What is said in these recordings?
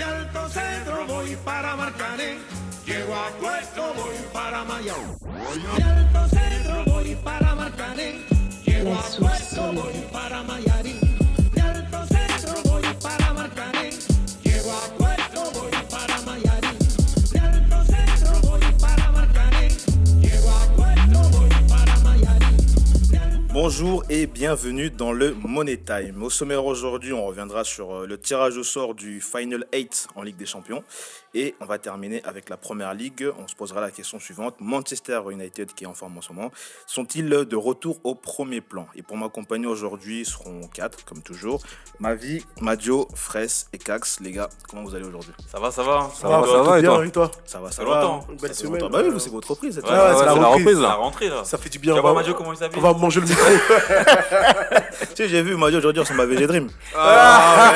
De Alto Centro voy para Marcané. Llego a Puerto, voy para Mayao. De Alto Centro voy para Marcané. Llego a Puerto, voy para Mayarín. Bonjour et bienvenue dans le Money Time. Au sommaire aujourd'hui, on reviendra sur euh, le tirage au sort du Final 8 en Ligue des Champions. Et on va terminer avec la Première Ligue. On se posera la question suivante. Manchester United, qui est en forme en ce moment, sont-ils de retour au premier plan? Et pour m'accompagner aujourd'hui, seront quatre, comme toujours. Mavi, Madio, Fraisse et Cax. Les gars, comment vous allez aujourd'hui? Ça va, ça va? Ça va, ça va, et toi? Toi? Ça va, ça Ça va longtemps. Une belle Ça semaine. Bah oui, c'est votre reprise. Ouais, ouais, c'est la reprise. La rentrée là. Ça fait du bien. Tu On va, Madio comment il s'habille on va manger le micro. Tu sais, j'ai vu Madio aujourd'hui sur ma VG Dream. Ah,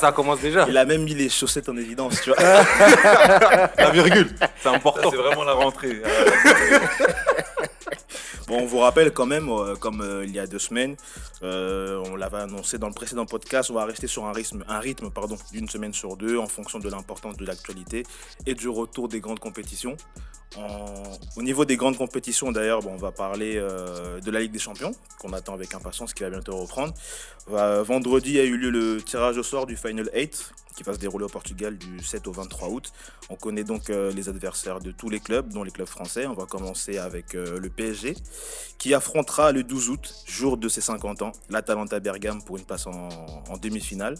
ça commence déjà. Il a même mis les chaussettes en évidence, tu vois. La virgule, c'est important. C'est vraiment la rentrée. Bon, on vous rappelle quand même, euh, comme euh, il y a deux semaines, euh, on l'avait annoncé dans le précédent podcast, on va rester sur un rythme, un rythme pardon, d'une semaine sur deux en fonction de l'importance de l'actualité et du retour des grandes compétitions. Au niveau des grandes compétitions, d'ailleurs, bon, on va parler de la Ligue des Champions, qu'on attend avec impatience, qui va bientôt reprendre. Vendredi a eu lieu le tirage au sort du Final 8, qui va se dérouler au Portugal du 7 au 23 août. On connaît donc les adversaires de tous les clubs, dont les clubs français. On va commencer avec le PSG, qui affrontera le 12 août, jour de ses 50 ans, l'Atalanta Bergame pour une place en, demi-finale.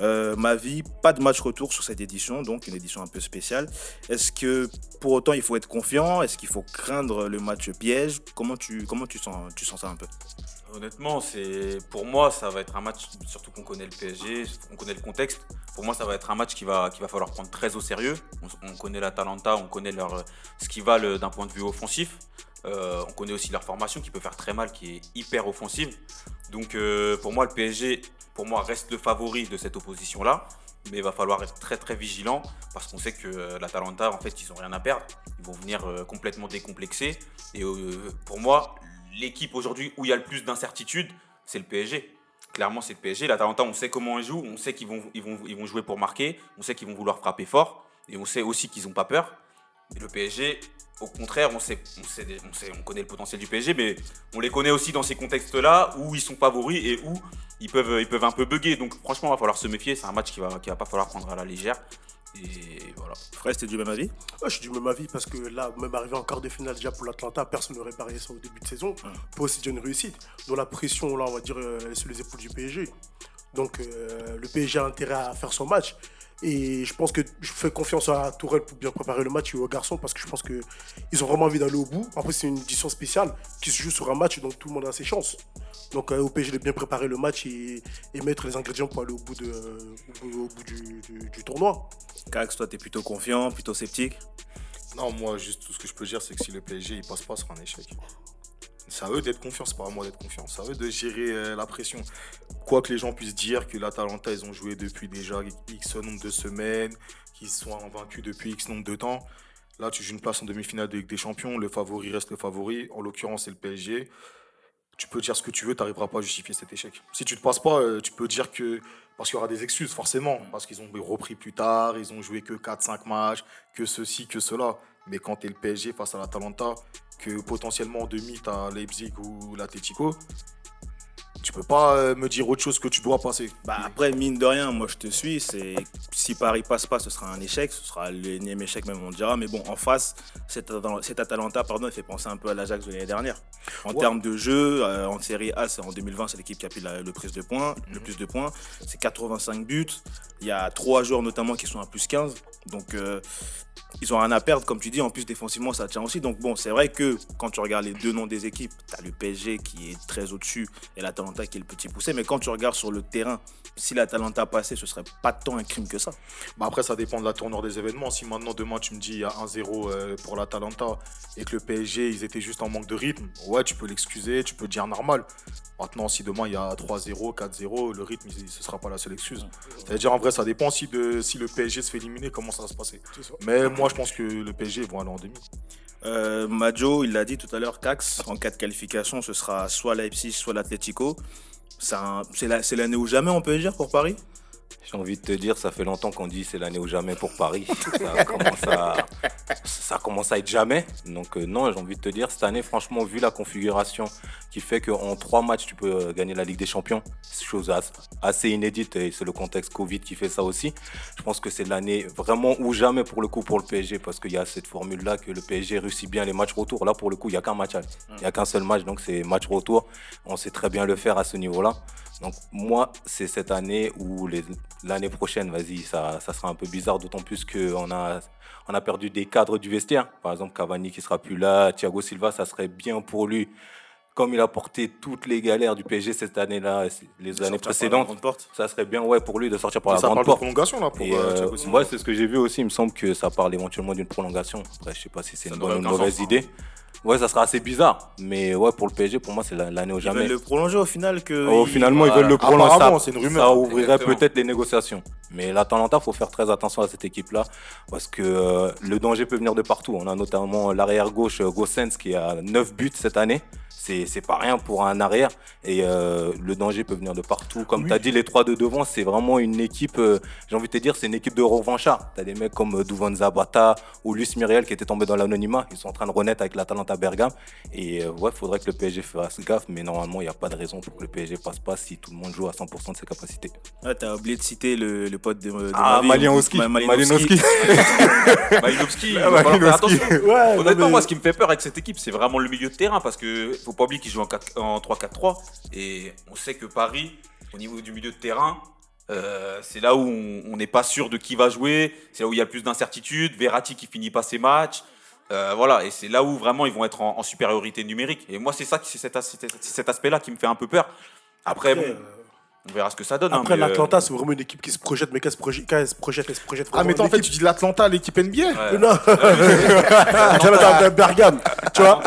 Euh, ma vie, pas de match retour sur cette édition, donc une édition un peu spéciale. Est-ce que pour autant il faut être confiant? Est-ce qu'il faut craindre le match piège? Comment tu, comment tu, sens, tu sens ça un peu? Honnêtement, c'est pour moi, ça va être un match, surtout qu'on connaît le PSG, on connaît le contexte. Pour moi, ça va être un match qui va, qui va falloir prendre très au sérieux. On, on connaît l'Atalanta, on connaît leur, ce qui va le- d'un point de vue offensif. Euh, on connaît aussi leur formation qui peut faire très mal, qui est hyper offensive. Donc euh, pour moi, le PSG, pour moi, reste le favori de cette opposition-là. Mais il va falloir être très très vigilant parce qu'on sait que euh, l'Atalanta, en fait, ils n'ont rien à perdre. Ils vont venir complètement décomplexés. Et pour moi, l'équipe aujourd'hui où il y a le plus d'incertitude, c'est le PSG. Clairement, c'est le PSG. L'Atalanta, on sait comment ils jouent, on sait qu'ils vont, jouer pour marquer, on sait qu'ils vont vouloir frapper fort, et on sait aussi qu'ils n'ont pas peur. Mais le PSG, au contraire, on, sait, on, sait, on, connaît le potentiel du PSG, mais on les connaît aussi dans ces contextes-là où ils sont favoris et où ils peuvent, ils peuvent un peu bugger. Donc franchement, il va falloir se méfier. C'est un match qui va, qui va pas falloir prendre à la légère. Et voilà. Fraisse, t'es du même avis Ouais, je suis du même avis parce que là, même arrivé en quart de finale déjà pour l'Atlanta, personne n'aurait parié ça au début de saison. Pas aussi déjà une réussite. Donc la pression, là, on va dire, euh, elle est sur les épaules du PSG. Donc euh, le PSG a intérêt à faire son match. Et je pense que je fais confiance à Tourelle pour bien préparer le match et aux garçons parce que je pense qu'ils ont vraiment envie d'aller au bout. En plus, c'est une édition spéciale qui se joue sur un match, donc tout le monde a ses chances. Donc euh, au PSG de bien préparer le match et, et mettre les ingrédients pour aller au bout, de, au bout, au bout du, du- du tournoi. Cax, toi, t'es plutôt confiant, plutôt sceptique? Non, moi, juste tout ce que je peux dire, c'est que si le PSG il passe pas, ce sera un échec. C'est à eux d'être confiants, c'est pas à moi d'être confiant. C'est à eux de gérer euh, la pression. Quoi que les gens puissent dire que l'Atalanta, ils ont joué depuis déjà X nombre de semaines, qu'ils sont invaincus depuis X nombre de temps. Là, tu joues une place en demi-finale de Ligue des Champions, le favori reste le favori. En l'occurrence, c'est le PSG. Tu peux dire ce que tu veux, tu n'arriveras pas à justifier cet échec. Si tu ne te passes pas, euh, tu peux dire que. Parce qu'il y aura des excuses, forcément. Parce qu'ils ont repris plus tard, ils ont joué que 4-5 matchs, que ceci, que cela. Mais quand tu es le PSG face à l'Atalanta, que potentiellement en demi, tu as Leipzig ou l'Atletico, tu peux pas euh, me dire autre chose que tu dois passer. Bah après, mine de rien, moi je te suis. C'est si Paris passe pas, ce sera un échec. Ce sera l'énième échec même, on dira. Mais bon, en face, cet, Atal- cet Atalanta, pardon, il fait penser un peu à l'Ajax de l'année dernière. En termes de jeu, euh, en Série A, c'est en 2020, c'est l'équipe qui a pris la- le, prise de points, le plus de points. C'est 85 buts. Il y a trois joueurs notamment qui sont à plus 15. Donc euh, ils ont rien à perdre, comme tu dis. En plus, défensivement, ça tient aussi. Donc bon, c'est vrai que quand tu regardes les deux noms des équipes, tu as le PSG qui est très au-dessus et l'Atalanta qui est le petit poussé. Mais quand tu regardes sur le terrain, si l'Atalanta passait, ce serait pas tant un crime que ça. Bah après, ça dépend de la tournure des événements. Si maintenant, demain, tu me dis il y a 1-0 euh, pour l'Atalanta et que le PSG, ils étaient juste en manque de rythme, ouais, tu peux l'excuser, tu peux dire normal. Maintenant, si demain, il y a 3-0, 4-0, le rythme, ce sera pas la seule excuse. C'est-à-dire, en vrai, ça dépend si, de, si le PSG se fait éliminer, comment ça va se passer. Mais moi, je pense que le PSG vont aller en demi. Euh, Majo, il l'a dit tout à l'heure, Cax, en cas de qualification, ce sera soit Leipzig, soit l'Atlético. C'est c'est la- l'année ou jamais, on peut dire, pour Paris? J'ai envie de te dire, ça fait longtemps qu'on dit c'est l'année ou jamais pour Paris. commence à être jamais. Donc euh, non, j'ai envie de te dire, cette année, franchement, vu la configuration qui fait qu'en trois matchs, tu peux euh, gagner la Ligue des Champions, chose as- assez inédite et c'est le contexte Covid qui fait ça aussi. Je pense que c'est l'année vraiment ou jamais pour le coup pour le PSG parce qu'il y a cette formule-là que le PSG réussit bien les matchs retour. Là, pour le coup, il n'y a qu'un match. Il n'y a qu'un seul match, donc c'est match retour. On sait très bien le faire à ce niveau-là. Donc moi, c'est cette année ou l'année prochaine, vas-y, ça, ça sera un peu bizarre, d'autant plus qu'on a, on a perdu des cadres du vestiaire. Par exemple, Cavani qui sera plus là, Thiago Silva, ça serait bien pour lui. Comme il a porté toutes les galères du PSG cette année-là, les années précédentes, porte. ça serait bien ouais, pour lui de sortir par la ça grande parle de porte. prolongation là pour euh, euh, moi, c'est ce que j'ai vu aussi. Il me semble que ça parle éventuellement d'une prolongation. Après, je sais pas si c'est Ça une bonne ou une mauvaise sens, hein. idée. Ouais, ça sera assez bizarre. Mais ouais, pour le PSG, pour moi, c'est la- l'année ou Ils jamais. veulent le prolonger au final que. Oh, il- finalement, ils veulent le prolonger. Ça, c'est une rumeur. ça ouvrirait peut-être les négociations. Mais l'Atalanta, il faut faire très attention à cette équipe-là parce que euh, le danger peut venir de partout. On a notamment l'arrière gauche euh, Gossens qui a 9 buts cette année. C'est c'est pas rien pour un arrière. Et euh, le danger peut venir de partout. Comme tu as dit, les trois de devant, c'est vraiment une équipe, euh, j'ai envie de te dire, c'est une équipe de revanchards. Tu as des mecs comme euh, Duvan Zapata ou Luis Muriel qui étaient tombés dans l'anonymat. Ils sont en train de renaître avec l'Atalanta Bergame. Et euh, ouais, faudrait que le PSG fasse gaffe. Mais normalement, il n'y a pas de raison pour que le PSG passe pas si tout le monde joue à 100% de ses capacités. Ah, t'as oublié de citer le, le pote de, de Ah, Malinowski. Ma- Malinowski. Malinowski. attention. Ouais, Honnêtement, mais- moi, ce qui me fait peur avec cette équipe, c'est vraiment le milieu de terrain parce que faut pas oublier qu'ils jouent en, 4 en 3-4-3 et on sait que Paris, au niveau du milieu de terrain, euh, c'est là où on n'est pas sûr de qui va jouer, c'est là où il y a le plus d'incertitudes. Verratti qui finit pas ses matchs. Euh, voilà, et c'est là où vraiment ils vont être en, en supériorité numérique. Et moi, c'est ça, c'est cet, aspect-là qui me fait un peu peur. Après, bon, euh, on verra ce que ça donne. hein, Après, euh, l'Atlanta, c'est vraiment une équipe qui se projette, mais qu'elle se projette, quand elle se projette, elle se projette Ah, mais toi, en fait, tu dis l'Atlanta, l'équipe NBA ouais. Non, Atlanta Bergame, tu vois.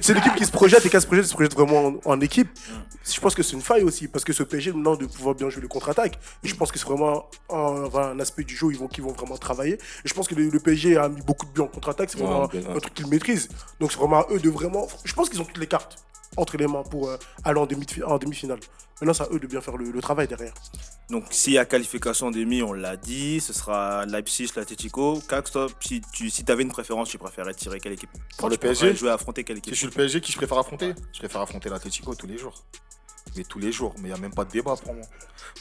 C'est l'équipe qui se projette et quand elle se projette, elle se projette vraiment en, en équipe. Mm. Je pense que c'est une faille aussi parce que ce PSG maintenant de pouvoir bien jouer le contre-attaque. Et je pense que c'est vraiment un, enfin, un aspect du jeu où ils vont, qu'ils vont vraiment travailler. Et je pense que le, le PSG a mis beaucoup de buts en contre-attaque. C'est vraiment un, ouais. truc qu'ils maîtrisent. Donc c'est vraiment à eux de vraiment. Je pense qu'ils ont toutes les cartes entre les mains pour euh, aller en demi- en demi-finale. Maintenant, c'est à eux de bien faire le, le travail derrière. Donc, s'il y a qualification en demi, on l'a dit, ce sera Leipzig, l'Atletico. Caxtop, si tu si avais une préférence, tu préférais tirer quelle équipe? Pour le PSG jouer à affronter quelle Si équipe? je suis le PSG, qui je préfère affronter? Je préfère affronter l'Atletico tous les jours. Mais tous les jours, mais il n'y a même pas de débat pour moi.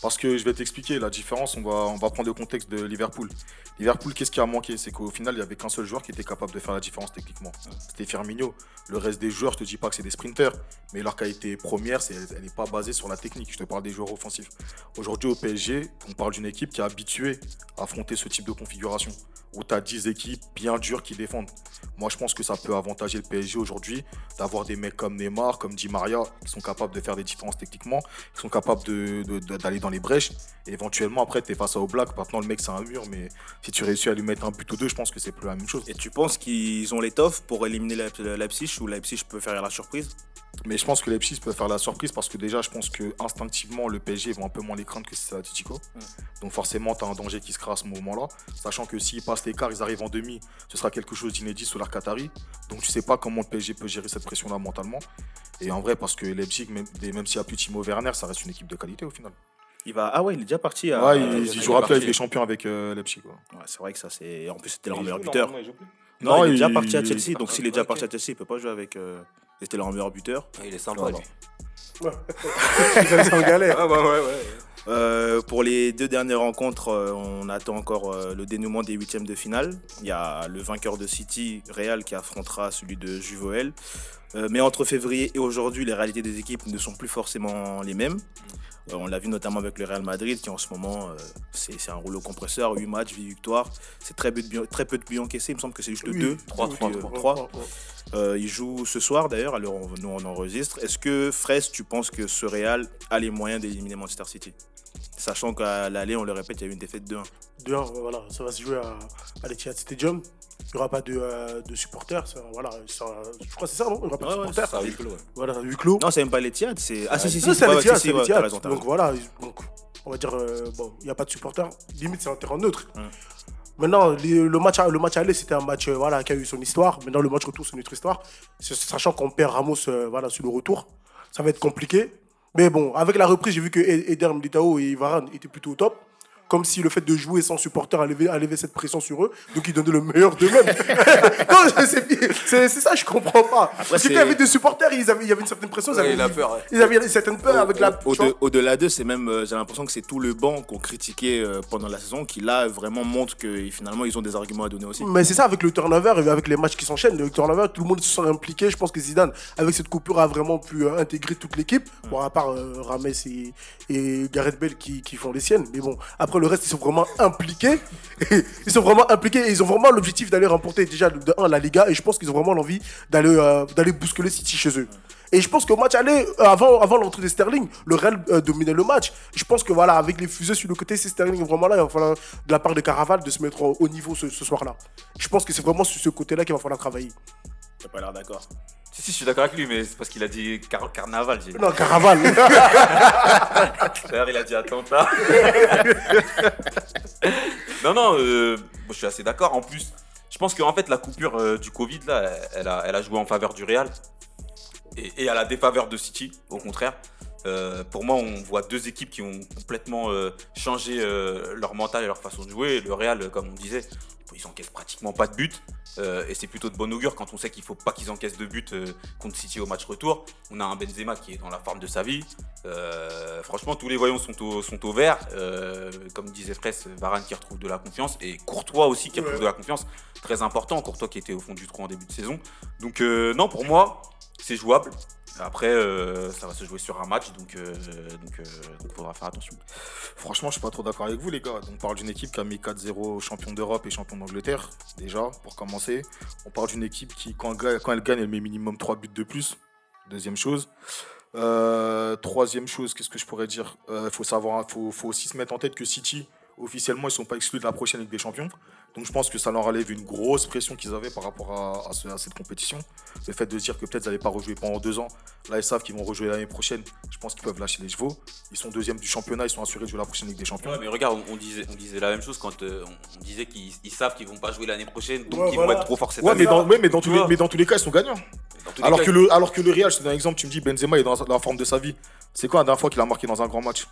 Parce que je vais t'expliquer la différence, on va, on va prendre le contexte de Liverpool. Liverpool, qu'est-ce qui a manqué? C'est qu'au final, il n'y avait qu'un seul joueur qui était capable de faire la différence techniquement. C'était Firmino. Le reste des joueurs, je te dis pas que c'est des sprinters, mais leur qualité première, c'est, elle n'est pas basée sur la technique. Je te parle des joueurs offensifs. Aujourd'hui, au PSG, on parle d'une équipe qui est habituée à affronter ce type de configuration, où tu as 10 équipes bien dures qui défendent. Moi, je pense que ça peut avantager le PSG aujourd'hui d'avoir des mecs comme Neymar, comme Di Maria, qui sont capables de faire des différences techniquement, qui sont capables d'aller dans les brèches. Éventuellement, après, tu es face à Oblak. Maintenant, le mec, c'est un mur, mais si tu réussis à lui mettre un but ou deux, je pense que c'est plus la même chose. Et tu penses qu'ils ont l'étoffe pour éliminer Leip- Leipzig ou Leipzig peut faire la surprise? Mais je pense que Leipzig peut faire la surprise parce que déjà, je pense que instinctivement, le PSG vont un peu moins les craindre que si c'est Atletico. Donc forcément, tu as un danger qui se crée à ce moment-là. Sachant que s'ils passent l'écart, ils arrivent en demi, ce sera quelque chose d'inédit sur leur Qatari. Donc tu sais pas comment le PSG peut gérer cette pression-là mentalement. Et en vrai, parce que Leipzig, même, même s'il n'y a plus Timo Werner, ça reste une équipe de qualité au final. il va... Ah ouais, il est déjà parti. à- ouais, à- il, il il jouera est plus avec les champions avec euh, Leipzig. quoi. Ouais, c'est vrai que ça, c'est. En plus, c'était leur Il meilleur buteur. Non, Non, il est déjà parti à Chelsea. Donc, s'il est déjà parti à Chelsea, il peut pas jouer avec. euh, C'était leur meilleur buteur. Il est sympa, lui. En galère. Ah, bah, ouais, ouais. Euh, pour les deux dernières rencontres, euh, on attend encore euh, le dénouement des huitièmes de finale. Il y a le vainqueur de City, Real, qui affrontera celui de Juvoel. Euh, mais entre février et aujourd'hui, les réalités des équipes ne sont plus forcément les mêmes. Euh, on l'a vu notamment avec le Real Madrid, qui en ce moment, euh, c'est un rouleau compresseur, 8 matchs, 8 victoires. C'est très, peu de buts- très peu de buts encaissés, il me semble que c'est juste le Oui, 2, oui, 3, oui, 3, oui, 3. oui, oui. Euh, il joue ce soir d'ailleurs, alors on- nous on enregistre. Est-ce que Fraisse, tu penses que ce Real a les moyens d'éliminer Manchester City? Sachant qu'à l'aller, on le répète, il y a eu une défaite de 1. De un, voilà, ça va se jouer à, à l'Etihad Stadium. Il n'y aura pas de, euh, de supporters. ça, voilà, ça- je crois que c'est ça, non? Il n'y aura pas de Ouais, supporters. Ça a huis clos, ouais. Voilà, huis clos. Non, c'est même pas l'Etihad, c'est. Ah, si, si, si, c'est l'Etihad, si, c'est l'Etihad. t'as Donc voilà, donc, on va dire, euh, bon, il n'y a pas de supporters. Limite, c'est un terrain neutre. Hum. Maintenant, le match, le match aller, c'était un match euh, voilà, qui a eu son histoire. Maintenant, le match retour, c'est notre histoire. C'est- Sachant qu'on perd Ramos euh, voilà, sur le retour, ça va être compliqué. Mais bon, avec la reprise, j'ai vu que Eder Militao et Varane étaient plutôt au top. Comme si le fait de jouer sans supporter allait, cette pression sur eux. Donc ils donnaient le meilleur d'eux-mêmes. non, c'est ça, je comprends pas. Il y avait des supporters, ils avaient, il y avait une certaine pression. Ils avaient, il a peur, ouais. ils avaient une certaine peur avec la. Au- vois. au- Au-delà d'eux, c'est même, euh, j'ai l'impression que c'est tout le banc qu'on critiquait euh, pendant la saison qui là vraiment montre que finalement ils ont des arguments à donner aussi. Mais c'est ça, avec le turnover et avec les matchs qui s'enchaînent, le turnover, tout le monde se sent impliqué. Je pense que Zidane, avec cette coupure, a vraiment pu euh, intégrer toute l'équipe. Bon, à part Rames et, et Gareth qui, qui font les siennes. Mais bon, après le reste, ils sont vraiment impliqués. ils sont vraiment impliqués et ils ont vraiment l'objectif d'aller remporter déjà de 1 la Liga. Et je pense qu'ils ont vraiment l'envie d'aller euh, d'aller bousculer City chez eux. Et je pense qu'au match aller, euh, avant, avant l'entrée de Sterling, le Real euh, dominait le match. Je pense que voilà, avec les fusées sur le côté, c'est Sterling vraiment là. Il va falloir de la part de Caraval de se mettre au, au niveau ce soir-là. Je pense que c'est vraiment sur ce côté-là qu'il va falloir travailler. T'as pas l'air d'accord. Si, si, je suis d'accord avec lui, mais c'est parce qu'il a dit car- carnaval. j'ai dit. Non, Caraval. D'ailleurs, il a dit attentat. non, non, euh, je suis assez d'accord. En plus, je pense qu'en fait, la coupure euh, du Covid, là, elle a, elle a joué en faveur du Real et, et à la défaveur de City, au contraire. Euh, pour moi, on voit deux équipes qui ont complètement euh, changé euh, leur mental et leur façon de jouer. Le Real, comme on disait, ils encaissent pratiquement pas de but. Euh, et c'est plutôt de bon augure quand on sait qu'il faut pas qu'ils encaissent de but euh, contre City au match retour. On a un Benzema qui est dans la forme de sa vie. Euh, franchement, tous les voyants sont au, sont au vert. Comme disait Fraisse, Varane qui retrouve de la confiance et Courtois aussi qui retrouve de la confiance. Très important, Courtois qui était au fond du trou en début de saison. Donc non, pour moi, c'est jouable. Après, euh, ça va se jouer sur un match, donc il euh, donc faudra faire attention. Franchement, je suis pas trop d'accord avec vous, les gars. On parle d'une équipe qui a mis 4-0 champion d'Europe et champion d'Angleterre, déjà, pour commencer. On parle d'une équipe qui, quand, elle gagne- elle met minimum 3 buts de plus. Deuxième chose. Euh, troisième chose, qu'est-ce que je pourrais dire? Il faut, faut aussi se mettre en tête que City, officiellement, ils sont pas exclus de la prochaine Ligue des Champions. Donc je pense que ça leur enlève une grosse pression qu'ils avaient par rapport à, à ce- à cette compétition. Le fait de se dire que peut-être ils n'allaient pas rejouer pendant deux ans. Là, ils savent qu'ils vont rejouer l'année prochaine. Je pense qu'ils peuvent lâcher les chevaux. Ils sont deuxième du championnat, ils sont assurés de jouer la prochaine Ligue des Champions. Ouais, mais regarde, on, on disait, on disait la même chose quand euh, on, disait qu'ils ils savent qu'ils vont pas jouer l'année prochaine, donc Ouais, ils voilà. vont être trop forts cette Ouais, année. mais dans, ouais, mais, dans tous les, vois. mais dans tous les cas, ils sont gagnants. Alors cas, que, le, alors que le Real, je te donne un exemple, tu me dis Benzema est dans la forme de sa vie. C'est quoi la dernière fois qu'il a marqué dans un grand match?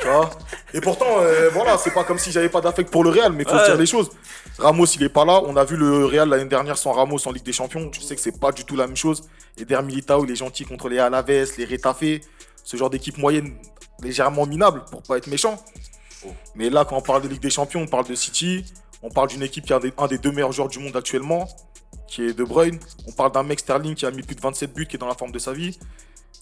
Tu vois Et pourtant, euh, voilà, c'est pas comme si j'avais pas d'affect pour le Real, mais il faut Ouais. se dire les choses. Ramos, il est pas là. On a vu le Real l'année dernière sans Ramos en Ligue des Champions. Tu sais que c'est pas du tout la même chose. Et Der Militao, il est gentil contre les Alaves, les Retafe, ce genre d'équipe moyenne légèrement minable, pour pas être méchant. Mais là, quand on parle de Ligue des Champions, on parle de City. On parle d'une équipe qui a un des, un des deux meilleurs joueurs du monde actuellement, qui est De Bruyne. On parle d'un mec Sterling qui a mis plus de 27 buts, qui est dans la forme de sa vie.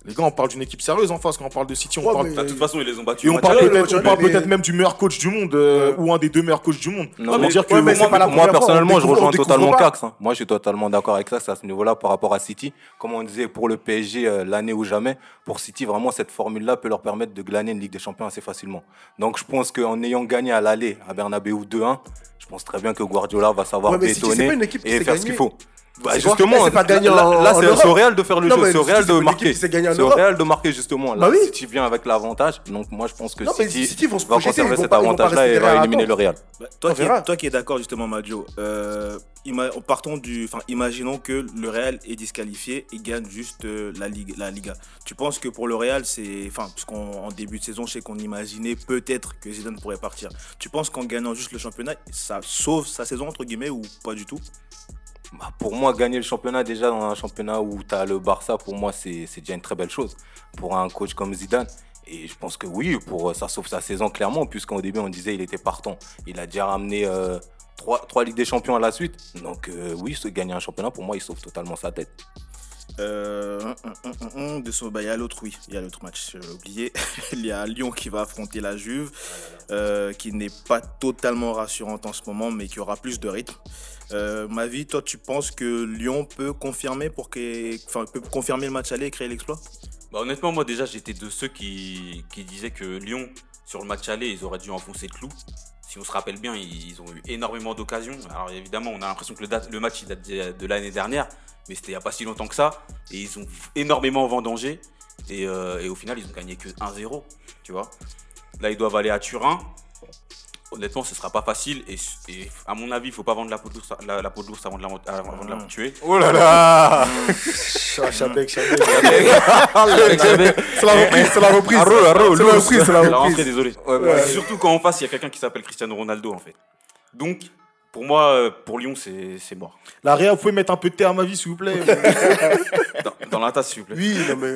Les gars, on parle d'une équipe sérieuse en face. Quand on parle de City, on Ouais, parle mais- De toute façon, ils les ont battus. et on parle peut-être ouais, on parle mais- peut-être même du meilleur coach du monde euh, ou un des deux meilleurs coachs du monde. Non, On mais- va dire que ouais, mais c'est pas la Moi, personnellement, on je rejoins totalement. Cax. hein. Moi, je suis totalement d'accord avec ça. C'est à ce niveau-là par rapport à City. Comme on disait, pour le PSG, euh, l'année ou jamais, pour City, vraiment, cette formule-là peut leur permettre de glaner une Ligue des Champions assez facilement. Donc, je pense qu'en ayant gagné à l'aller à Bernabeu 2-1, je pense très bien que Guardiola va savoir bétonner et faire ce qu'il faut. Bah, justement, c'est pas là, c'est au Real de faire le Non, jeu, c'est au Real de marquer. C'est au. Real de marquer justement. Là, Bah oui. City vient avec l'avantage, donc moi je pense que Non, City, City vont se va projeter, conserver cet avantage-là et va éliminer le Real. Bah, toi, qui es, toi qui es d'accord justement, Maggio, euh, partons du, enfin, imaginons que le Real est disqualifié et gagne juste euh, la, Ligue, la Liga. Tu penses que pour le Real, c'est, enfin, parce qu'en en début de saison, je sais qu'on imaginait peut-être que Zidane pourrait partir. Tu penses qu'en gagnant juste le championnat, ça sauve sa saison entre guillemets ou pas du tout? Bah, pour moi, gagner le championnat déjà dans un championnat où tu as le Barça, pour moi, c'est déjà une très belle chose pour un coach comme Zidane. Et je pense que oui, pour euh, ça sauve sa saison clairement, puisqu'au début on disait il était partant. Il a déjà ramené euh, trois, trois Ligues des Champions à la suite. Donc euh, oui, se gagner un championnat, pour moi, il sauve totalement sa tête. Euh, bah, il y a l'autre, oui, il y a l'autre match, j'ai oublié. il y a Lyon qui va affronter la Juve, euh, qui n'est pas totalement rassurante en ce moment, mais qui aura plus de rythme. Euh, ma vie, toi, tu penses que Lyon peut confirmer le match aller et créer l'exploit? Bah, honnêtement, moi déjà, j'étais de ceux qui, qui disaient que Lyon, sur le match aller, ils auraient dû enfoncer le clou. Si on se rappelle bien, ils, ont eu énormément d'occasions. Alors évidemment, on a l'impression que le, match date de, de l'année dernière, mais c'était il n'y a pas si longtemps que ça. Et ils ont énormément vendangé. Et, euh, et au final, ils ont gagné que 1-0. Tu vois Là, ils doivent aller à Turin. Honnêtement, ce sera pas facile. Et, et à mon avis, il faut pas vendre la peau de l'ours la, la peau avant de la, avant de la tuer. Oh là là Chabek, Chabek. C'est la reprise, c'est la reprise. C'est la reprise, c'est la reprise. désolé. Ouais, ouais. Surtout quand en face, il y a quelqu'un qui s'appelle Cristiano Ronaldo, en fait. Donc, pour moi, euh, pour Lyon, c'est c'est mort. La Réa, vous pouvez mettre un peu de thé à ma vie, s'il vous plaît. Dans, dans la tasse, s'il vous plaît. Oui, non mais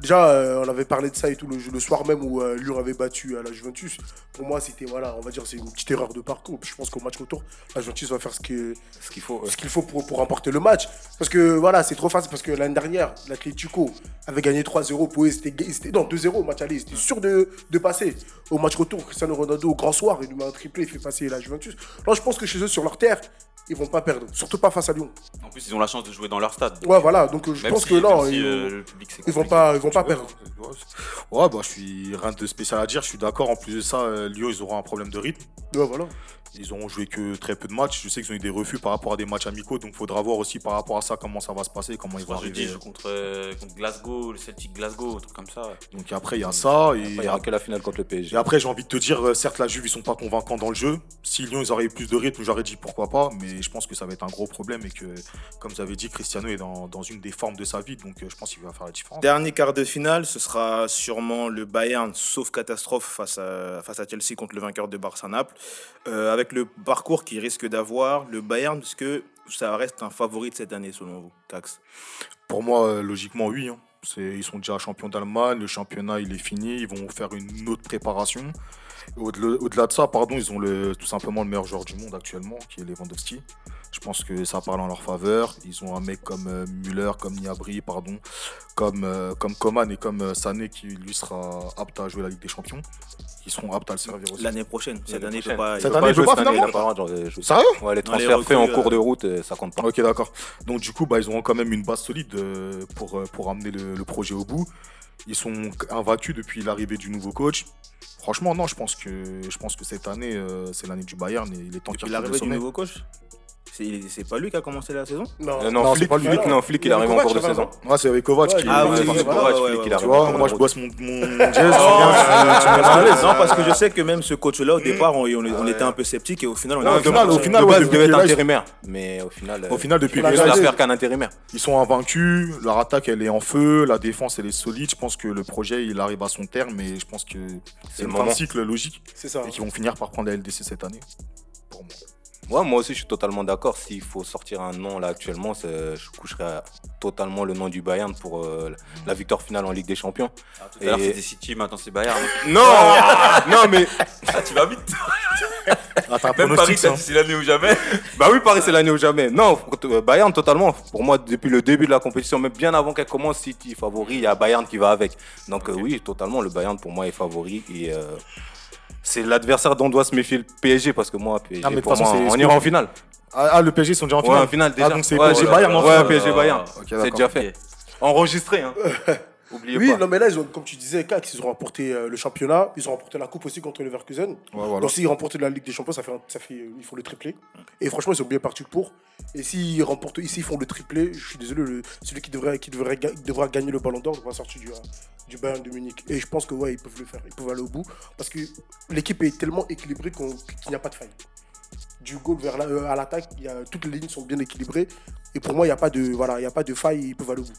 déjà euh, on avait parlé de ça et tout le, le soir même où euh, Lyon avait battu à la Juventus. Pour moi, c'était voilà, on va dire c'est une petite erreur de parcours. Je pense qu'au match retour, la Juventus va faire ce qu'il faut. ouais. ce qu'il faut pour, pour remporter le match. Parce que voilà, c'est trop facile. Parce que l'année dernière, l'Atlético avait gagné 3-0. Pour eux, c'était, non, 2-0 au match aller. C'était sûr de, de passer. Au match retour, Cristiano Ronaldo, au grand soir, il lui met un triplé, il fait passer la Juventus. Là, je pense que chez eux, sur leur terre, ils vont pas perdre. Surtout pas face à Lyon. En plus, ils ont la chance de jouer dans leur stade. Ouais, voilà. Donc, euh, je Même pense si- que si, ils, euh, le public, c'est ils vont pas, ils vont pas perdre. Ouais, bah, je suis rien de spécial à dire. Je suis d'accord. En plus de ça, euh, Lyon, ils auront un problème de rythme. Ouais, voilà. Ils auront joué que très peu de matchs. Je sais qu'ils ont eu des refus par rapport à des matchs amicaux. Donc, il faudra voir aussi par rapport à ça comment ça va se passer, comment ils vont dis, arriver. jouent contre, euh, contre Glasgow, le Celtic Glasgow, un truc comme ça. Donc, après, il y a ça. Et, Il n'y aura que la finale contre le et PSG. après, j'ai envie de te dire, euh, certes, la Juve, ils sont pas convaincants dans le jeu. Si Lyon, ils auraient eu plus de rythme, j'aurais dit pourquoi pas. Mais je pense que ça va être un gros problème et que, comme vous avez dit, Cristiano est dans, dans une des formes de sa vie. Donc, euh, je pense qu'il va faire la différence. Dernier quart de finale, ce sera sûrement le Bayern, sauf catastrophe face à, face à Chelsea contre le vainqueur de Barça-Naples. Euh, avec le parcours qu'il risque d'avoir, le Bayern, puisque ça reste un favori de cette année selon vous, Cax Pour moi, euh, logiquement, oui. hein. Ils sont déjà champions d'Allemagne, le championnat il est fini, ils vont faire une autre préparation. Au-delà de ça, pardon, ils ont le, tout simplement le meilleur joueur du monde actuellement, qui est Lewandowski. Je pense que ça parle en leur faveur. Ils ont un mec comme euh, Müller, comme Niabri, pardon, comme, euh, comme Coman et comme euh, Sané qui lui sera apte à jouer la Ligue des Champions. Ils seront aptes à le servir aussi. L'année prochaine. Cette L'année année, prochaine. pas. Cette année, jouer pas, finalement pas. Sérieux Ouais, les Non, les transferts faits en cours de route, euh, ça compte pas. Ok, d'accord. Donc, du coup, bah, ils auront quand même une base solide pour, pour amener le, le projet au bout. Ils sont invaincus depuis l'arrivée du nouveau coach. Franchement, non, je pense que, je pense que cette année, euh, c'est l'année du Bayern et il est temps qu'il l'arrivée du nouveau coach? C'est pas lui qui a commencé la saison Non, Euh, Non, non, c'est Flick, pas lui. Flick, non, Flick, il arrive en cours de saison. Ouais, c'est avec Kovac qui. Ah oui, Kovac, Flick, il arrive moi je bosse mon, jazz, l'aise. non, parce que je sais que même ce coach-là, au départ, on, était un peu sceptique et au final, on a au final, il devait être intérimaire. Mais au final, euh, Au final, depuis faire qu'un intérimaire. ils sont invaincus, leur attaque elle est en feu, la défense elle est solide. Je pense que le projet il arrive à son terme et je pense que c'est moment. cycle logique c'est ça. et qu'ils vont finir par prendre la LDC cette année. Pour moi. Ouais, moi aussi, je suis totalement d'accord. S'il faut sortir un nom là actuellement, je coucherais totalement le nom du Bayern pour euh, la victoire finale en Ligue des Champions. Tout à l'heure, Et- c'était City, maintenant c'est Bayern. Non, non, mais Ah, tu vas vite. Ah, Même Paris, c'est l'année ou jamais. bah oui, Paris c'est l'année ou jamais. Non, euh, Bayern totalement. Pour moi, depuis le début de la compétition, même bien avant qu'elle commence, City favori, il y a Bayern qui va avec. Donc euh, oui, totalement, le Bayern pour moi est favori et euh, c'est l'adversaire dont doit se méfier le PSG parce que moi, PSG, Ah, mais de pour façon, on ira en finale. Ah, ah, le PSG sont déjà en Ouais, finale. en finale déjà. Ah, donc c'est Ouais, PSG ouais, Bayern en Ouais, finale. PSG Bayern. C'est déjà fait. Enregistré, hein. Oubliez Oui, pas. non, mais là, ils ont, comme tu disais, Cax, ils ont remporté euh, le championnat, ils ont remporté la coupe aussi contre Leverkusen. Ouais, voilà. Donc, s'ils remportent la Ligue des Champions, ça fait, ça fait, euh, il faut le triplé. Et franchement, ils sont bien partis pour. Et s'ils remportent, ici, ils font le triplé, je suis désolé, le- celui qui devrait, qui devrait, ga- devra gagner le Ballon d'Or va sortir du, euh, du Bayern de Munich. Et je pense que ouais, ils peuvent le faire, ils peuvent aller au bout, parce que l'équipe est tellement équilibrée qu'il n'y a pas de faille. Du goal vers la- euh, à l'attaque, toutes les lignes sont bien équilibrées. Et pour moi, il n'y a pas de, voilà, il a pas de faille, ils peuvent aller au bout.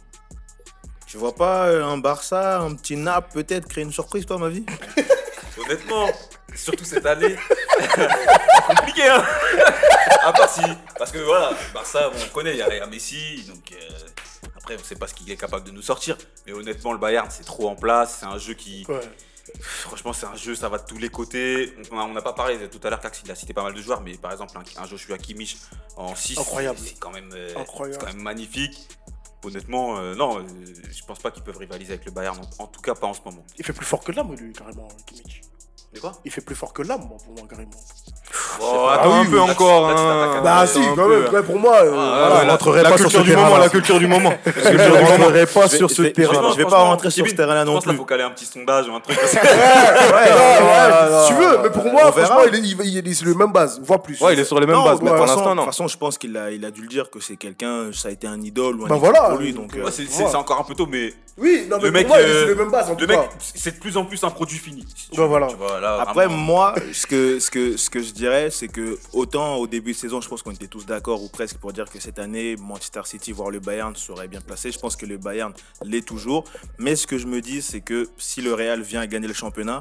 Tu vois pas euh, un Barça, un petit Naples peut-être créer une surprise, toi, ma vie Honnêtement, surtout cette année, compliqué hein. À part si, parce que voilà, Barça, bon, on connaît, il y a- Messi, donc euh, après on sait pas ce qu'il est capable de nous sortir. Mais honnêtement, le Bayern c'est trop en place, c'est un jeu qui, Ouais. franchement, c'est un jeu, ça va de tous les côtés. On n'a pas parlé tout à l'heure, Cax, il a cité pas mal de joueurs, mais par exemple un, un Joshua Kimmich en 6, Incroyable. c'est quand même, euh, Incroyable. c'est quand même magnifique. Honnêtement, euh, non, euh, je pense pas qu'ils peuvent rivaliser avec le Bayern, en, en tout cas pas en ce moment. Il fait plus fort que l'âme, lui, carrément, Kimmich. De quoi Il fait plus fort que l'âme, moi, pour moi, carrément. Oh, Ah attends oui, un peu là, tu- encore. hein. Bah, si, quand même. Ouais, pour moi, euh, Ah, voilà. ouais, on la- rentrerait la pas sur culture ce du moment, la culture du moment. Je ne rentrerai pas sur ce terrain. je vais pas rentrer sur ce terrain-là non Je pense qu'il plus. faut caler un petit sondage ou un truc. Ouais, ouais, si tu veux, mais pour moi, on franchement, il est, sur le même base, voire plus. Ouais, il est sur les mêmes bases, de mais toute pour façon- l'instant, De non. toute façon, je pense qu'il a, il a dû le dire que c'est quelqu'un, ça a été un idole ou un Bah idole pour lui. Donc, euh, c'est encore un peu tôt, mais Oui, non, mais le mec, pour moi, euh, c'est les mêmes bases en le tout mec, cas. c'est de plus en plus un produit fini. si tu Ouais, veux, voilà. tu vois, là, Après, vraiment, moi, ce que, ce, que, ce que je dirais, c'est que autant au début de saison, je pense qu'on était tous d'accord ou presque pour dire que cette année, Manchester City, voire le Bayern, serait bien placé. Je pense que le Bayern l'est toujours. Mais ce que je me dis, c'est que si le Real vient gagner le championnat,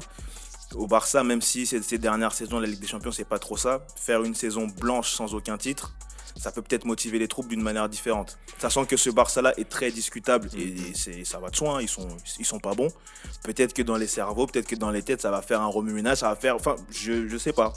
au Barça, même si ces, ces dernières saisons, la Ligue des Champions, c'est pas trop ça, faire une saison blanche sans aucun titre, ça peut peut-être motiver les troupes d'une manière différente. Sachant que ce Barça-là est très discutable et c'est, ça va de soi, hein, ils, sont, ils sont pas bons. Peut-être que dans les cerveaux, peut-être que dans les têtes, ça va faire un remue-ménage, ça va faire. Enfin, je, je sais pas.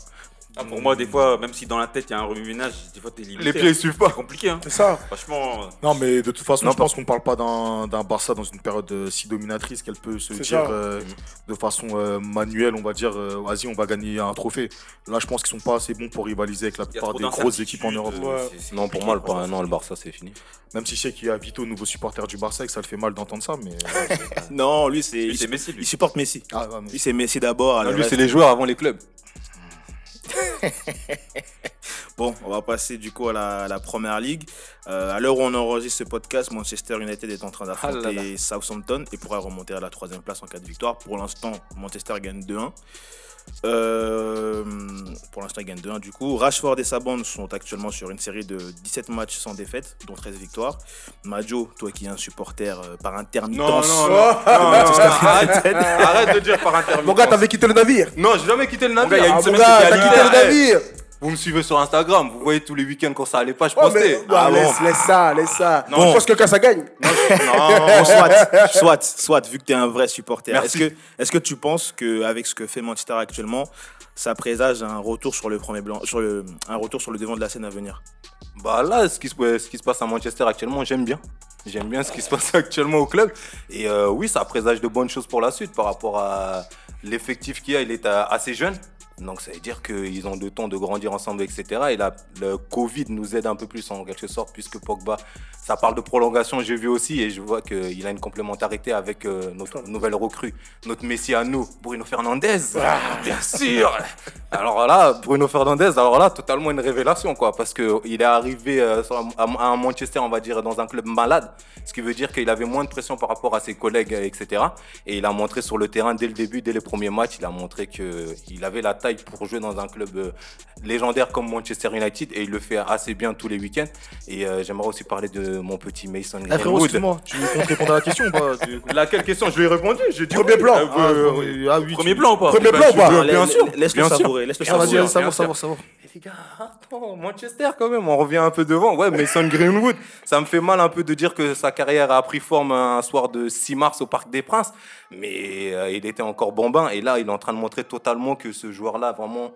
Ah, pour moi, des fois, même si dans la tête il y a un remue-ménage, des fois t'es limité. Les pieds ils suivent pas. C'est compliqué, hein. C'est ça. Franchement, euh, Non, mais de toute façon, Non, je pense qu'on parle pas d'un d'un Barça dans une période euh, si dominatrice qu'elle peut se C'est dire euh, de façon euh, manuelle, on va dire, euh, vas-y, on va gagner un trophée. Là, je pense qu'ils sont pas assez bons pour rivaliser avec la il plupart des grosses équipes en Europe. d'incertitudes, Ouais. c'est- c'est Non, pour moi, le, compliqué, non, le Barça, c'est fini. Même si je sais qu'il y a Vito, nouveau supporter du Barça, et que ça le fait mal d'entendre ça, mais. Non, lui, c'est. Lui, Il, c'est Messi, il lui. supporte Messi. ah, ouais, mais- Lui, c'est Messi d'abord. Ah, lui, c'est les joueurs avant les clubs. Bon, on va passer du coup à la, à la première ligue. Euh, à l'heure où on enregistre ce podcast, Manchester United est en train d'affronter Ah. Southampton et pourrait remonter à la troisième place en cas de victoire. Pour l'instant, Manchester gagne 2-1. Euh, pour l'instant, il gagne 2-1 du coup. Rashford et sa bande sont actuellement sur une série de 17 matchs sans défaite, dont 13 victoires. Majo, toi qui es un supporter euh, par intermittence. Non. Arrête de dire par intermittence. Mon gars, t'avais quitté le navire. Non, j'ai jamais quitté le navire. il y a une Ah, semaine, t'as quitté le navire. Vous me suivez sur Instagram, vous voyez tous les week-ends quand ça allait pas, je Oh, mais postais. ouais, Ah laisse, bon. laisse ça, laisse ça. Non. Je pense que quand ça gagne. Bon, soit, soit, soit, vu que tu es un vrai supporter, est-ce que, est-ce que tu penses qu'avec ce que fait Manchester actuellement, ça présage un retour sur le premier blanc, sur le, un retour sur le devant de la scène à venir? Bah là, ce qui, se, ce qui se passe à Manchester actuellement, j'aime bien. J'aime bien ce qui se passe actuellement au club. Et euh, oui, ça présage de bonnes choses pour la suite par rapport à l'effectif qu'il y a. Il est euh, assez jeune. Donc ça veut dire qu'ils ont le temps de grandir ensemble, etc. Et là, le Covid nous aide un peu plus en quelque sorte, puisque Pogba, ça parle de prolongation, j'ai vu aussi, et je vois qu'il a une complémentarité avec euh, notre nouvelle recrue, notre Messi à nous, Bruno Fernandez. bien sûr Alors là, Bruno Fernandez, alors là, totalement une révélation, quoi, parce qu'il est arrivé euh, à, Manchester, on va dire, dans un club malade, ce qui veut dire qu'il avait moins de pression par rapport à ses collègues, etc. Et il a montré sur le terrain, dès le début, dès les premiers matchs, il a montré qu'il avait la taille pour jouer dans un club euh, légendaire comme Manchester United, et il le fait assez bien tous les week-ends. Et euh, j'aimerais aussi parler de mon petit Mason frérot, Greenwood. excuse-moi, tu comptes répondre à la question ou pas Laquelle question? Je lui ai répondu. J'ai dit Premier oui. plan. Euh, Ah, euh, oui, ah oui, Premier tu- plan ou pas? Premier bah, plan ou pas? bien sûr, Laisse-le savourer, Ah, savourer. Attends, Manchester quand même, on revient un peu devant. Ouais, Mason Greenwood, ça me fait mal un peu de dire que sa carrière a pris forme un soir de 6 mars au Parc des Princes, mais euh, il était encore bambin et là, il est en train de montrer totalement que ce joueur-là, vraiment,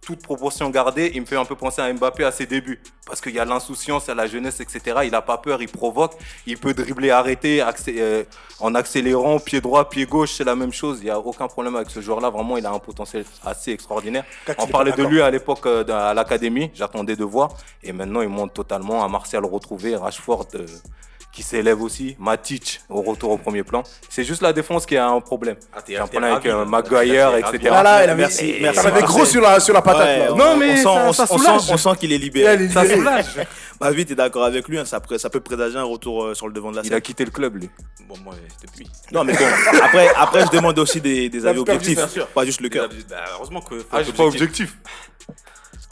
toute proportion gardée, il me fait un peu penser à Mbappé à ses débuts. Parce qu'il y a l'insouciance, il y a la jeunesse, etc. Il n'a pas peur, il provoque, il peut dribbler, arrêter, accé- euh, en accélérant, pied droit, pied gauche, c'est la même chose. Il n'y a aucun problème avec ce joueur-là. Vraiment, il a un potentiel assez extraordinaire. On parlait de lui à l'époque euh, à l'académie, j'attendais de voir. Et maintenant, il monte totalement à Martial retrouvé, Rashford euh, qui s'élève aussi, Matic au retour au premier plan. C'est juste la défense qui a un problème. Ah, un problème avec euh, là. Maguire, etc. Là, là, il avait, Merci, il merci. en avait gros sur la, sur la patate. Ouais, là. on- Non, mais on sent, ça- on, ça sent, on sent qu'il est Il a libéré. Ça soulage. Bah vite, t'es d'accord avec lui, hein, ça, ça peut présager un retour euh, sur le devant de la Il scène. a quitté le club, lui. Bon, moi, depuis. Non, mais bon, après, après, je demande aussi des, des avis objectifs, pas juste le cœur. Bah, heureusement que. Ah, être j'ai pas objectif.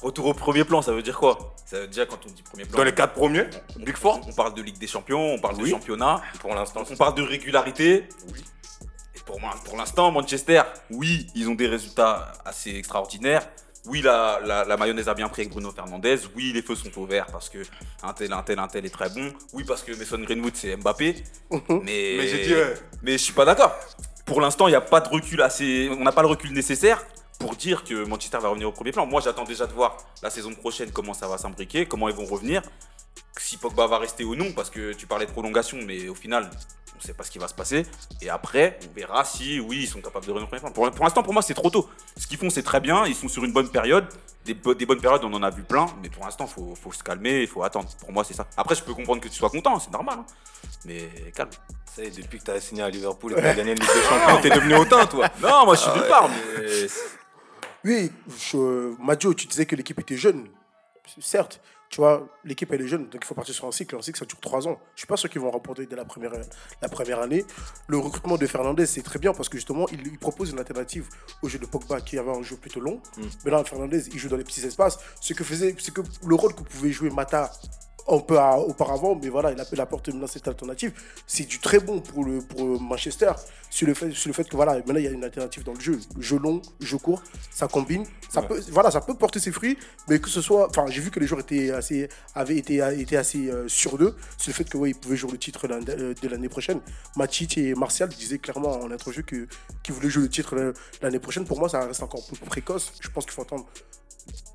Retour au premier plan, ça veut dire quoi? Ça veut dire quand on dit premier plan. Dans les quatre premiers, Big Four? On parle de Ligue des Champions, on parle de championnat, Pour l'instant, on parle de régularité. Oui. Et pour, l'instant, Manchester, oui, ils ont des résultats assez extraordinaires. Oui, la, la, la mayonnaise a bien pris avec Bruno Fernandez. Oui, les feux sont au vert parce que un tel, un tel, un tel est très bon. Oui, parce que Mason Greenwood, c'est Mbappé. mais Mais dit, mais je suis pas d'accord. Pour l'instant, il n'y a pas de recul assez. On n'a pas le recul nécessaire pour dire que Manchester va revenir au premier plan. Moi, j'attends déjà de voir la saison prochaine comment ça va s'imbriquer, comment ils vont revenir, si Pogba va rester ou non, parce que tu parlais de prolongation, mais au final, on ne sait pas ce qui va se passer. Et après, on verra si, oui, ils sont capables de revenir au premier plan. Pour, pour l'instant, pour moi, c'est trop tôt. Ce qu'ils font, c'est très bien. Ils sont sur une bonne période. Des, bo- des bonnes périodes, on en a vu plein. Mais pour l'instant, il faut, faut se calmer, il faut attendre. Pour moi, c'est ça. Après, je peux comprendre que tu sois content, c'est normal. hein. Mais calme. Ça y est, depuis que tu as signé à Liverpool et que tu as gagné une Ligue des Champions, t'es devenu hautain, toi. Non, moi, je suis nulle part, mais. Oui, je- Madio, tu disais que l'équipe était jeune. Certes. Tu vois, l'équipe elle est jeune, donc il faut partir sur un cycle. Un cycle ça dure trois ans. Je suis pas sûr qu'ils vont remporter dès la première, la première année. Le recrutement de Fernandez c'est très bien parce que justement il, il propose une alternative au jeu de Pogba qui avait un jeu plutôt long. Mais là Fernandez il joue dans les petits espaces. Ce que faisait, c'est que le rôle que pouvait jouer Mata un peu à- auparavant, mais voilà, il, a, il apporte maintenant cette alternative. C'est du très bon pour, le, pour Manchester sur le, fait, sur le fait que voilà, maintenant il y a une alternative dans le jeu. Jeu long, jeu court, ça combine. Ça, peut, voilà, ça peut porter ses fruits, mais que ce soit. Enfin, j'ai vu que les joueurs étaient assez, avaient été, étaient assez euh, sûrs d'eux sur le fait que ouais, ils pouvaient jouer le titre euh, de l'année prochaine. Matic et Martial disaient clairement en que- qu'ils voulaient jouer le titre euh, l'année prochaine. Pour moi, ça reste encore un peu précoce. Je pense qu'il faut attendre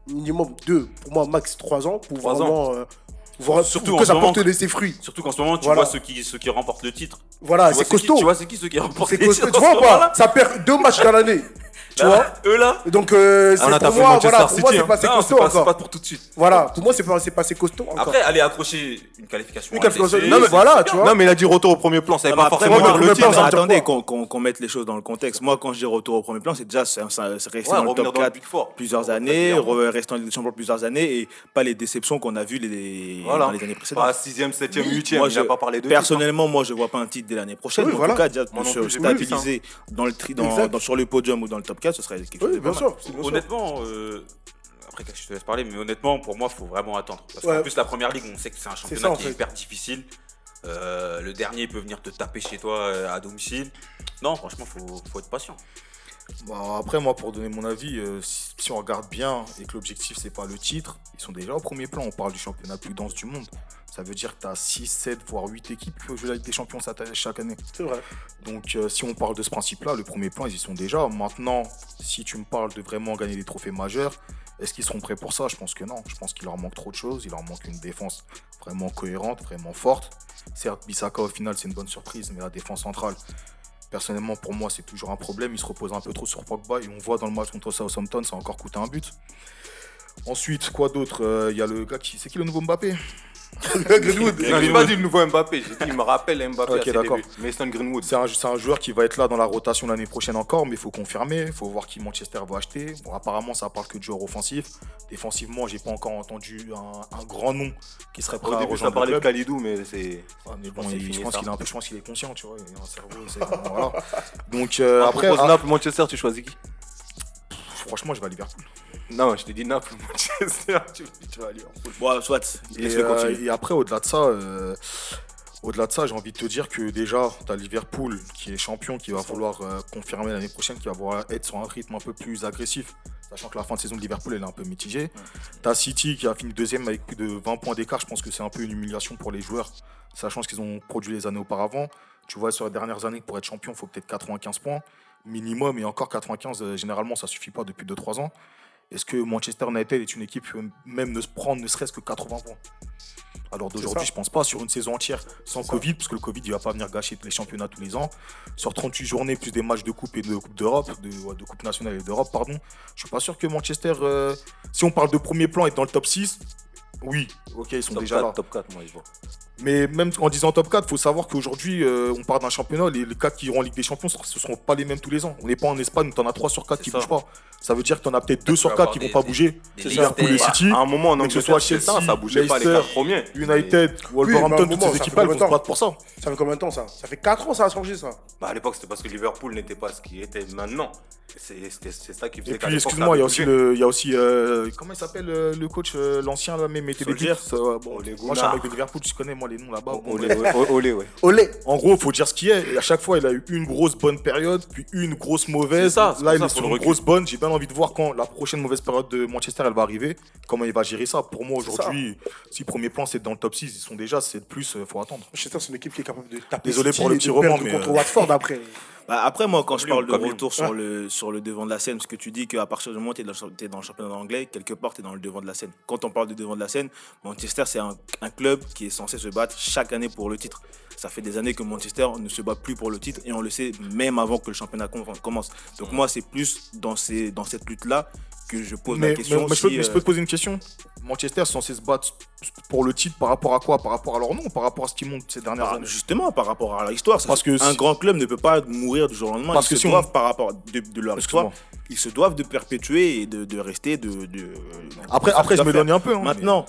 minimum deux, pour moi max trois ans pour vraiment euh, voir Surtout que ce ça porte que- ses fruits. Surtout qu'en ce moment, tu Voilà. vois ceux qui, ceux qui remportent le titre. Voilà, vois c'est qui- costaud. Tu vois, c'est qui ceux qui remportent C'est les costaud. titres Tu vois ce ou pas moment-là Ça perd deux matchs dans l'année. Tu vois Eux là Donc euh, c'est on a pour tapé moi, voilà, pour moi c'est hein. pas assez Non, c'est costaud c'est encore. pas pour tout de suite. Voilà, pour moi c'est pas c'est pas assez costaud encore. Après, aller accrocher une qualification. Une qualification- non, mais c'est- voilà, c'est tu vois. Non, mais il a dit retour au premier plan, ça mais pas après, forcément moi, dire le titre. attendez qu'on mette les choses dans le contexte. Moi, quand je dis retour au premier plan, c'est déjà c'est c'est rester Ouais, dans le top dans le 4 Big Four. plusieurs années, rester en Ligue des Champions plusieurs années et pas les déceptions qu'on a vues les, Voilà. dans les années précédentes. Pas 6ème, 7ème, 8ème, Moi, il je- n'a pas parlé de Personnellement, moi, je vois pas un titre dès l'année prochaine. En tout cas, déjà, se stabiliser dans le tri, dans, Exact. dans- sur le podium ou dans le top 4, ce serait quelque chose Oui, de bien sûr. bien sûr. Honnêtement, euh, après je te laisse parler, mais honnêtement, pour moi, il faut vraiment attendre. Parce Ouais. qu'en plus, la première ligue, on sait que c'est un championnat ça, qui fait. est hyper difficile. Euh, le dernier peut venir te taper chez toi euh, à domicile. Non, franchement, faut, faut être patient. Bah, après, moi, pour donner mon avis, euh, si, si on regarde bien et que l'objectif, c'est pas le titre, ils sont déjà au premier plan. On parle du championnat le plus dense du monde. Ça veut dire que tu as 6, 7, voire 8 équipes qui jouent la Ligue des Champions chaque année. C'est vrai. Donc, euh, si on parle de ce principe-là, le premier plan, ils y sont déjà. Maintenant, si tu me parles de vraiment gagner des trophées majeurs, est-ce qu'ils seront prêts pour ça? Je pense que non. Je pense qu'il leur manque trop de choses. Il leur manque une défense vraiment cohérente, vraiment forte. Certes, Bissaka, au final, c'est une bonne surprise, mais la défense centrale, personnellement, pour moi, c'est toujours un problème. Il se repose un peu trop sur Pogba et on voit dans le match contre Southampton, ça a encore coûté un but. Ensuite, quoi d'autre Euh, Il y a le gars qui. C'est qui le nouveau Mbappé? Greenwood. Non, j'ai pas dit le nouveau Mbappé, j'ai dit il me rappelle Mbappé Ok, à ses d'accord. débuts. Mason Greenwood. C'est un, c'est un joueur qui va être là dans la rotation l'année prochaine encore, mais il faut confirmer. Il faut voir qui Manchester va acheter. Bon, apparemment, ça parle que de joueurs offensifs. Défensivement, j'ai pas encore entendu un, un grand nom qui serait prêt Au à début, ça rejoindre parlait de. Kalidou, mais c'est. Ah, mais Je bon, pense je qu'il est un peu, je pense qu'il est conscient, tu vois. Il a un cerveau, c'est- voilà. Donc euh, Après, après, ah, Naples, Manchester, tu choisis qui? franchement, je vais à Liverpool. Non, je t'ai dit Naples, Manchester, tu, tu vas à Liverpool. Bon, soit, Et, euh, et après, au-delà de ça, euh, au-delà de ça, j'ai envie de te dire que déjà, tu as Liverpool qui est champion, qui va vouloir euh, confirmer l'année prochaine, qui va vouloir être sur un rythme un peu plus agressif. Sachant que la fin de saison de Liverpool elle est un peu mitigée. Tu as City qui a fini deuxième avec plus de 20 points d'écart. Je pense que c'est un peu une humiliation pour les joueurs, sachant ce qu'ils ont produit les années auparavant. Tu vois, sur les dernières années, pour être champion, il faut peut-être 95 points minimum. Et encore 95, euh, généralement, ça suffit pas depuis 2-3 ans. Est-ce que Manchester United est une équipe qui peut même ne se prendre ne serait-ce que 80 points? Alors d'aujourd'hui, je pense pas sur une saison entière sans Covid, parce que le Covid, il va pas venir gâcher les championnats tous les ans. Sur 38 journées, plus des matchs de coupe et de coupe d'Europe, de, ouais, de coupe nationale et d'Europe, pardon. Je suis pas sûr que Manchester, euh, si on parle de premier plan, est dans le top 6. Oui, ok, ils sont Top déjà 4, là. top 4, moi, je vois. Mais même en disant top 4, il faut savoir qu'aujourd'hui, euh, on parle d'un championnat, les, les 4 qui iront en Ligue des Champions, ce ne seront pas les mêmes tous les ans. On n'est pas en Espagne où tu en as 3 sur 4 qui ne bougent pas. Ça veut dire que tu en as peut-être 2 Tu sur peux 4 qui avoir vont pas bouger. C'est Liverpool et. City. À un moment, en que ce soit ça, Chelsea, ça bougeait pas les Leicester, 4 premiers. United, Wolverhampton, toutes moment, ces équipes-là, vont se battre pour ça. Ça fait combien de temps ça Ça fait 4 ans ça a changé ça. Bah, à l'époque, c'était parce que Liverpool n'était pas ce qu'il était maintenant. C'est ça qui faisait Et puis, excuse-moi, il y a aussi, le, il y a aussi euh, comment il s'appelle euh, le coach, euh, l'ancien, là, mais ouais, bon, moi, je suis un mec de Liverpool, tu connais, moi, les noms là-bas. Olé, olé, ouais. Olé En gros, faut dire ce qui est. Et à chaque fois, il a eu une grosse bonne période, puis une grosse mauvaise. Ça, Là, il est sur une grosse bonne. J'ai bien envie de voir quand la prochaine mauvaise période de Manchester elle va arriver, comment il va gérer ça. Pour moi, aujourd'hui, si premier plan c'est dans le top 6, ils sont déjà, c'est de plus, euh, faut attendre. Manchester c'est une équipe qui est capable de taper. Désolé City pour le et petit roman, mais, contre euh, Watford après. Bah, après, moi, quand je parle de retour sur, le, sur le devant de la scène, parce que tu dis qu'à partir du moment où tu es, dans le championnat anglais, quelque part, tu es dans le devant de la scène. Quand on parle de devant de la scène, Manchester, c'est un, un club qui est censé se battre chaque année pour le titre. Ça fait des années que Manchester ne se bat plus pour le titre et on le sait même avant que le championnat com- commence. Donc, moi, c'est plus dans, ces, dans cette lutte-là que je pose Mais, la mais- question. mais je peux, si, mais je euh, peux te poser une question. Manchester est censé se battre pour le titre par rapport à quoi? Par rapport à leur nom par rapport à ce qu'ils montent ces dernières Par- années? justement, par rapport à leur histoire. Parce que un grand club ne peut pas mourir du jour au lendemain. Parce ils que se si on- doivent, par rapport de, de leur histoire, ils se doivent de perpétuer et de, de rester. De, de- Après, après je doivent m'éloigne un peu. hein, Maintenant,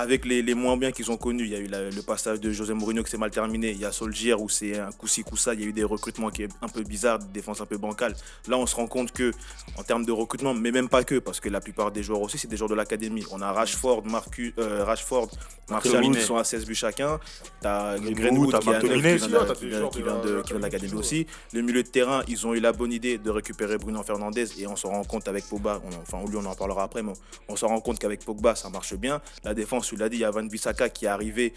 avec les, les moins bien qu'ils ont connus, il y a eu la- le passage de José Mourinho qui s'est mal terminé. Il y a Solskjaer où c'est un coup-ci, coup-ça. Il y a eu des recrutements qui est un peu bizarres, des défenses un peu bancales. Là, on se rend compte que, en termes de recrutement, mais même pas que, parce que la plupart des joueurs aussi, c'est des joueurs de l'académie. On a Rashford, Marcus, euh, Rashford, Martial qui sont à 16 buts chacun. T'as Greenwood, qui, Martinez qui vient de- qui des vient- qui de vient l'académie aussi. Le milieu de terrain, ils ont eu la bonne idée de récupérer Bruno Fernandez et on se rend compte avec Pogba, on- enfin lui on en parlera après, mais on se rend compte qu'avec Pogba ça marche bien. La défense, tu l'as dit, il y a Van Bissaka qui est arrivé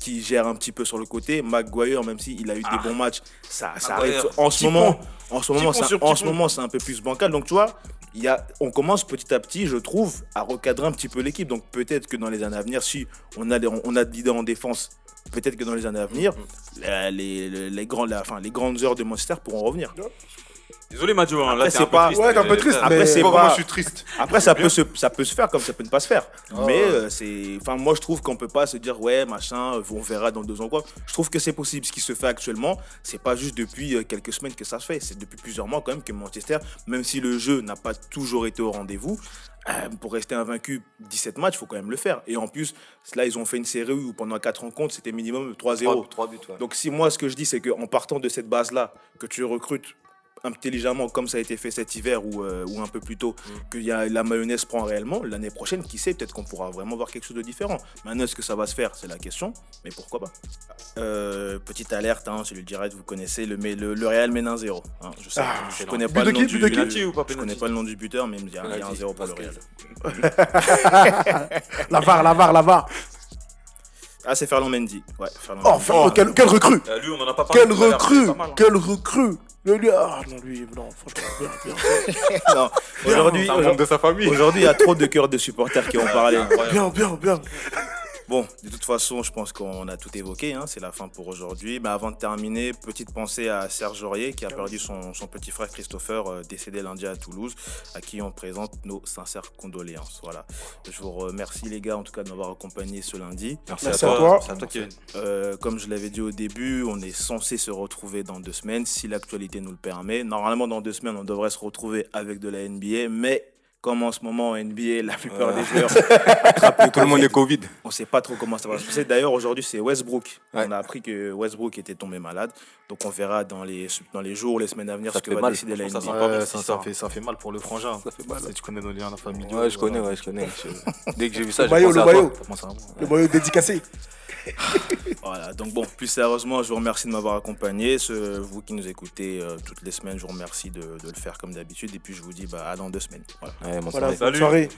qui gère un petit peu sur le côté. Maguire, même s'il a eu des bons matchs, ça, arrive. En ce moment, en ce moment, c'est- sur en petit ce pont. moment, c'est un peu plus bancal. Donc, tu vois, y a, on commence petit à petit, je trouve, à recadrer un petit peu l'équipe. Donc, peut-être que dans les années à venir, si on a, des- on a de leaders en défense, peut-être que dans les années à venir, Mm-hmm. les, les, les grands, la- enfin, les grandes heures de Manchester pourront revenir. Désolé, Madio, hein, là, c'est un peu pas- triste. Ouais, t'es un peu mais- triste, Après, mais- c'est pas- moi, je suis triste. Après, ça peut, se, ça peut se faire comme ça peut ne pas se faire. Ah Mais euh, c'est. Enfin, moi, je trouve qu'on peut pas se dire, ouais, machin, euh, on verra dans deux ans quoi. Je trouve que c'est possible. Ce qui se fait actuellement, c'est pas juste depuis euh, quelques semaines que ça se fait. C'est depuis plusieurs mois quand même que Manchester, même si le jeu n'a pas toujours été au rendez-vous, euh, pour rester invaincu 17 matchs, il faut quand même le faire. Et en plus, là, ils ont fait une série où pendant 4 rencontres, c'était minimum 3-0. 3 buts, ouais. Donc si moi ce que je dis c'est qu'en partant de cette base-là, que tu recrutes intelligemment comme ça a été fait cet hiver ou, euh, ou un peu plus tôt, que y a, la mayonnaise prend réellement, l'année prochaine, qui sait, peut-être qu'on pourra vraiment voir quelque chose de différent. Maintenant, est-ce que ça va se faire? C'est la question, mais pourquoi pas Euh, Petite alerte, hein, c'est le direct, vous connaissez, le, mais le, le Real mène 1-0. hein, je sais, Ah, je connais pas le nom du but de qui Penalty ou pas Je connais penalty pas le nom du buteur, mais il y a, il y a Penalty, 1-0 pour le. Real. La VAR, la VAR, la VAR. Ah, c'est Ferland Mendy. Ouais, Ferland Oh, Mendy. Quel, quel recrue Euh, lui, on en a pas parlé. Quel il est recrue hein. Quel recrue le lui, ah non, lui, non, franchement, bien, bien. Non, aujourd'hui, de sa famille. aujourd'hui, il y a trop de cœurs de supporters qui ont parlé. Bien, bien, bien. Bon, de toute façon, je pense qu'on a tout évoqué. hein, c'est la fin pour aujourd'hui. Mais avant de terminer, petite pensée à Serge Aurier qui a perdu son, son petit frère Christopher, euh, décédé lundi à Toulouse, à qui on présente nos sincères condoléances. Voilà. Je vous remercie les gars, en tout cas, de m'avoir accompagné ce lundi. Merci, Merci à à toi. toi. C'est à toi, Kevin. Euh, comme je l'avais dit au début, on est censé se retrouver dans deux semaines, si l'actualité nous le permet. Normalement, dans deux semaines, on devrait se retrouver avec de la NBA, mais comme en ce moment en NBA, la plupart des joueurs attrapent le Tout le monde est Covid. On sait pas trop comment ça va se passer. D'ailleurs, aujourd'hui, c'est Westbrook. Ouais. On a appris que Westbrook était tombé malade. Donc, on verra dans les, dans les jours, les semaines à venir Ça ce que fait va mal. décider la Ça NBA. Ouais, ça, fait, ça fait mal pour le frangin. Ça fait mal. Tu connais nos liens familiaux. Ouais, je connais, ouais, je connais. Dès que j'ai vu ça, Le j'ai pensé le à toi. maillot. Le maillot dédicacé. Voilà. Donc, bon, plus sérieusement, je vous remercie de m'avoir accompagné. Ce- vous qui nous écoutez euh, toutes les semaines, je vous remercie de, de le faire comme d'habitude. Et puis, je vous dis bah, à dans deux semaines. Voilà. Ouais, Allez, voilà,